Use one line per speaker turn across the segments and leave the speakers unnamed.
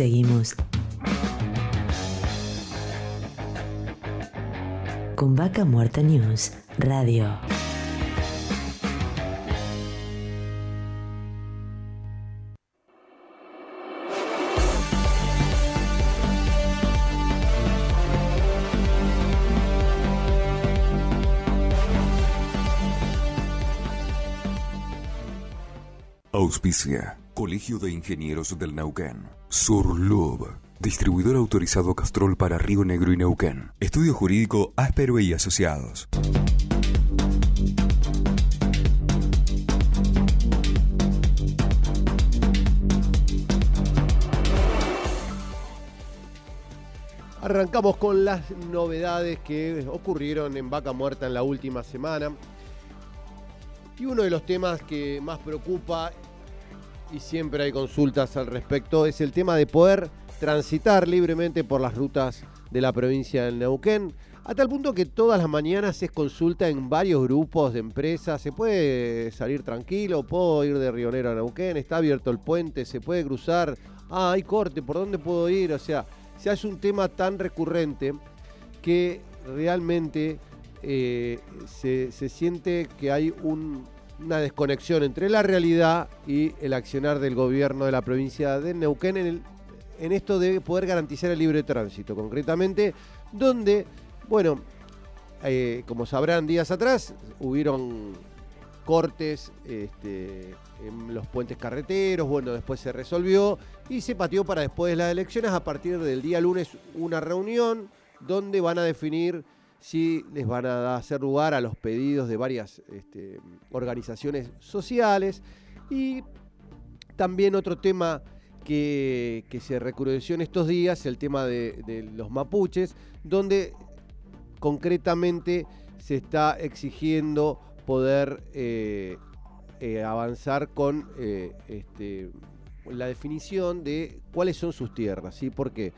Seguimos con Vaca Muerta News Radio.
Auspicia. Colegio de Ingenieros del Neuquén. Surlub. Distribuidor autorizado Castrol para Río Negro y Neuquén. Estudio Jurídico Áspero y Asociados.
Arrancamos con las novedades que ocurrieron en Vaca Muerta en la última semana. Y uno de los temas que más preocupa, y siempre hay consultas al respecto, es el tema de poder transitar libremente por las rutas de la provincia del Neuquén. A tal punto que todas las mañanas es consulta en varios grupos de empresas. Se puede salir tranquilo, puedo ir de Rionero a Neuquén, está abierto el puente, se puede cruzar. Ah, hay corte, ¿por dónde puedo ir? O sea, se hace un tema tan recurrente que realmente eh, se, se, siente que hay un, una desconexión entre la realidad y el accionar del gobierno de la provincia de Neuquén en, el, en esto de poder garantizar el libre tránsito, concretamente, donde, bueno, eh, como sabrán días atrás, hubieron cortes este, en los puentes carreteros, bueno, después se resolvió y se pateó para después de las elecciones. A partir del día lunes una reunión donde van a definir si les van a hacer lugar a los pedidos de varias este, organizaciones sociales y también otro tema que, que, se recrudeció en estos días, el tema de, de los mapuches, donde concretamente se está exigiendo poder eh, eh, avanzar con eh, este, la definición de cuáles son sus tierras, ¿sí? Porque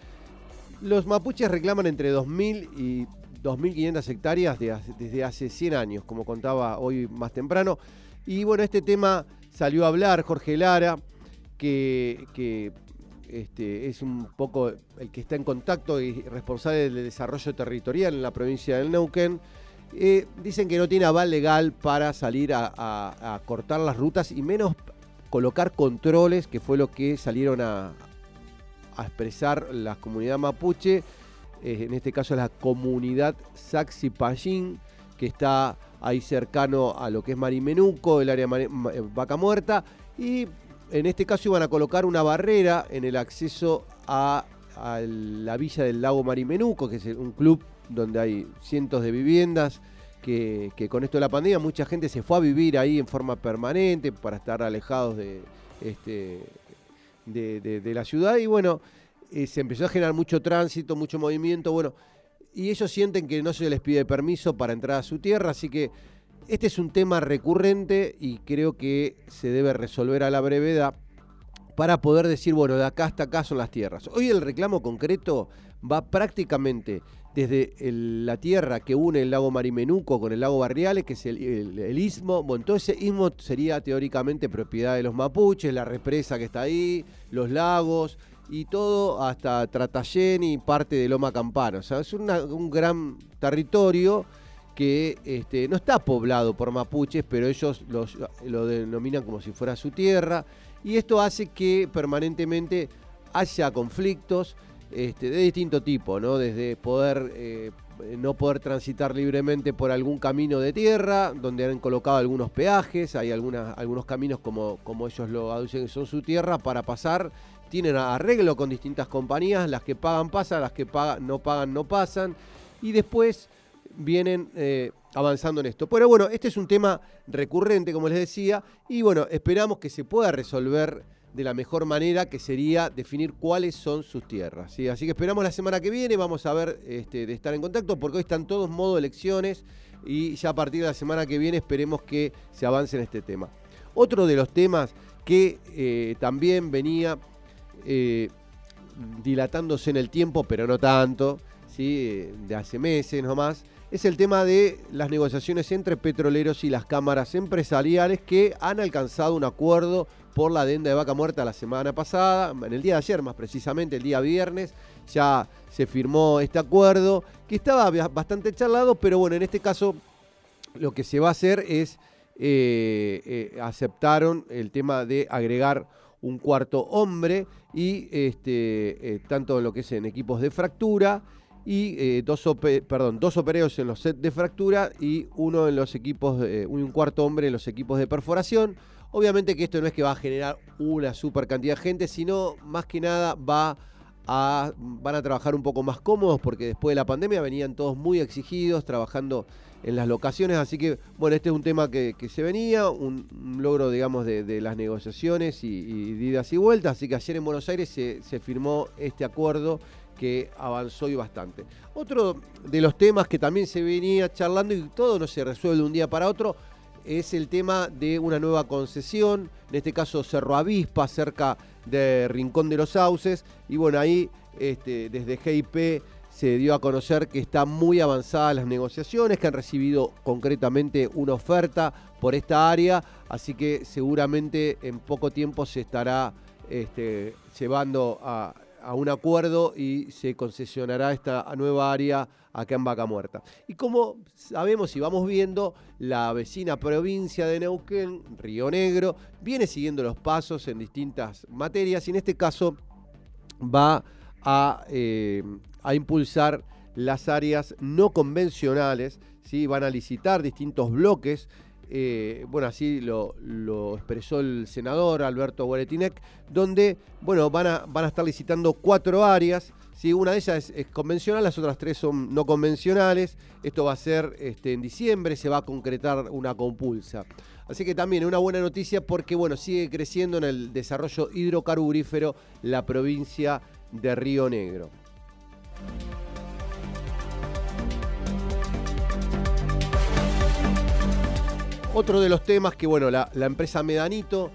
los mapuches reclaman entre 2.000 y 2.500 hectáreas de, desde hace 100 años, como contaba hoy más temprano. Y bueno, este tema salió a hablar Jorge Lara, que, este, es un poco el que está en contacto y responsable del desarrollo territorial en la provincia del Neuquén. Eh, dicen que no tiene aval legal para salir a, cortar las rutas y menos colocar controles, que fue lo que salieron a, a expresar la comunidad mapuche en este caso la comunidad Saxi Pallín, que está ahí cercano a lo que es Marimenuco, el área Mar Vaca Muerta, y en este caso iban a colocar una barrera en el acceso a, la villa del lago Marimenuco, que es un club donde hay cientos de viviendas, que, con esto de la pandemia mucha gente se fue a vivir ahí en forma permanente para estar alejados de, este, de, de, de la ciudad. Y bueno, se empezó a generar mucho tránsito, mucho movimiento, bueno, y ellos sienten que no se les pide permiso para entrar a su tierra, así que este es un tema recurrente y creo que se debe resolver a la brevedad para poder decir, bueno, de acá hasta acá son las tierras. Hoy el reclamo concreto va prácticamente desde la tierra que une el lago Marimenuco con el lago Barriales, que es el, istmo. Bueno, todo ese istmo sería teóricamente propiedad de los mapuches, la represa que está ahí, los lagos y todo hasta Tratallén y parte de Loma Campana. O sea, es un gran territorio que este, no está poblado por mapuches, pero ellos los, lo denominan como si fuera su tierra. Y esto hace que permanentemente haya conflictos este, de distinto tipo, ¿no? Desde poder eh, no poder transitar libremente por algún camino de tierra, donde han colocado algunos peajes, hay algunas, algunos caminos como, como ellos lo aducen que son su tierra para pasar, tienen arreglo con distintas compañías, las que pagan pasan, las que pagan, no pagan no pasan, y después vienen eh, avanzando en esto. Pero bueno, este es un tema recurrente, como les decía, y bueno, esperamos que se pueda resolver de la mejor manera, que sería definir cuáles son sus tierras. ¿sí? Así que esperamos la semana que viene, vamos a ver este, de estar en contacto, porque hoy están todos modo elecciones y ya a partir de la semana que viene esperemos que se avance en este tema. Otro de los temas que eh, también venía eh, dilatándose en el tiempo, pero no tanto, ¿sí? de hace meses nomás, es el tema de las negociaciones entre petroleros y las cámaras empresariales que han alcanzado un acuerdo por la adenda de vaca muerta la semana pasada, en el día de ayer más precisamente, el día viernes, ya se firmó este acuerdo que estaba bastante charlado, pero bueno, en este caso lo que se va a hacer es, eh, eh, aceptaron el tema de agregar un cuarto hombre y este, tanto en lo que es en equipos de fractura y eh, dos, perdón, dos opereos en los sets de fractura y uno en los equipos, un cuarto hombre en los equipos de perforación. Obviamente que esto no es que va a generar una super cantidad de gente, sino más que nada va a, van a trabajar un poco más cómodos porque después de la pandemia venían todos muy exigidos trabajando en las locaciones, así que bueno, este es un tema que, se venía, un, logro digamos de, las negociaciones y, y, idas y vueltas, así que ayer en Buenos Aires se, se firmó este acuerdo que avanzó y bastante. Otro de los temas que también se venía charlando y todo no se resuelve de un día para otro es el tema de una nueva concesión, en este caso Cerro Avispa, cerca de Rincón de los Sauces. Y bueno, ahí este, desde GIP se dio a conocer que están muy avanzadas las negociaciones, que han recibido concretamente una oferta por esta área, así que seguramente en poco tiempo se estará este, llevando a, a un acuerdo y se concesionará esta nueva área acá en Vaca Muerta. Y como sabemos y vamos viendo, la vecina provincia de Neuquén, Río Negro, viene siguiendo los pasos en distintas materias y en este caso va a, eh, impulsar las áreas no convencionales, ¿sí? van a licitar distintos bloques eh, bueno, así lo, expresó el senador Alberto Guaretinec, donde, bueno, van a, van a estar licitando cuatro áreas, ¿sí? una de ellas es, convencional, las otras tres son no convencionales, esto va a ser este, en diciembre, se va a concretar una compulsa. Así que también una buena noticia porque, bueno, sigue creciendo en el desarrollo hidrocarburífero la provincia de Río Negro. Otro de los temas que, bueno, la, empresa Medanito,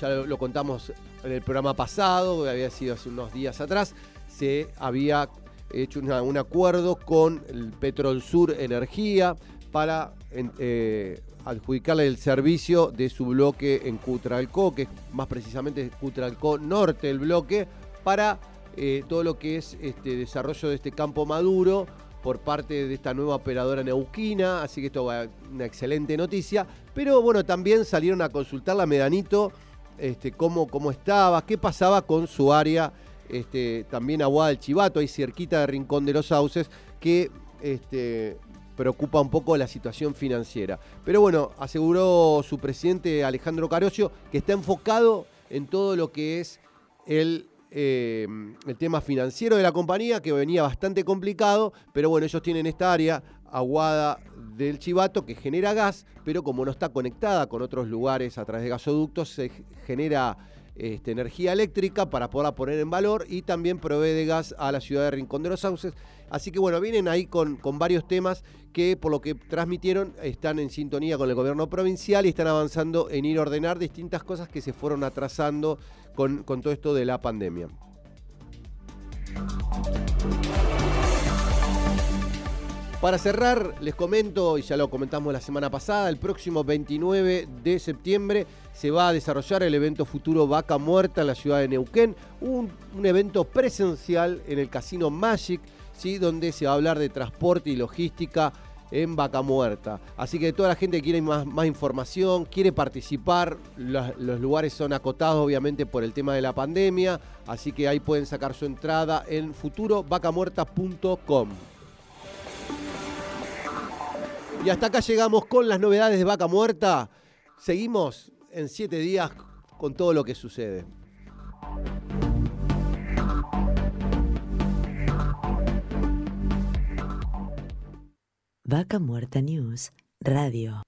ya lo, contamos en el programa pasado, había sido hace unos días atrás, se había hecho un acuerdo con el Petrol Sur Energía para eh, adjudicarle el servicio de su bloque en Cutralcó, que es más precisamente Cutralcó Norte el bloque, para eh, todo lo que es este desarrollo de este campo maduro por parte de esta nueva operadora neuquina, así que esto va una excelente noticia. Pero bueno, también salieron a consultar la Medanito, este, cómo, cómo estaba, qué pasaba con su área, este, también Aguada del Chivato, ahí cerquita de Rincón de los Sauces, que este, preocupa un poco la situación financiera. Pero bueno, aseguró su presidente Alejandro Carosio que está enfocado en todo lo que es el eh, el tema financiero de la compañía, que venía bastante complicado, pero bueno, ellos tienen esta área aguada del Chivato que genera gas, pero como no está conectada con otros lugares a través de gasoductos, se genera este, energía eléctrica para poderla poner en valor y también provee de gas a la ciudad de Rincón de los Sauces. Así que bueno, vienen ahí con, con varios temas que por lo que transmitieron están en sintonía con el gobierno provincial y están avanzando en ir a ordenar distintas cosas que se fueron atrasando con, con todo esto de la pandemia. Para cerrar, les comento, y ya lo comentamos la semana pasada, el próximo 29 de septiembre se va a desarrollar el evento futuro Vaca Muerta en la ciudad de Neuquén, un, evento presencial en el Casino Magic, ¿sí? donde se va a hablar de transporte y logística en Vaca Muerta. Así que toda la gente que quiere más, más información, quiere participar, los, los, lugares son acotados obviamente por el tema de la pandemia, así que ahí pueden sacar su entrada en futurovacamuerta.com. Y hasta acá llegamos con las novedades de Vaca Muerta. Seguimos en siete días con todo lo que sucede.
Vaca Muerta News Radio.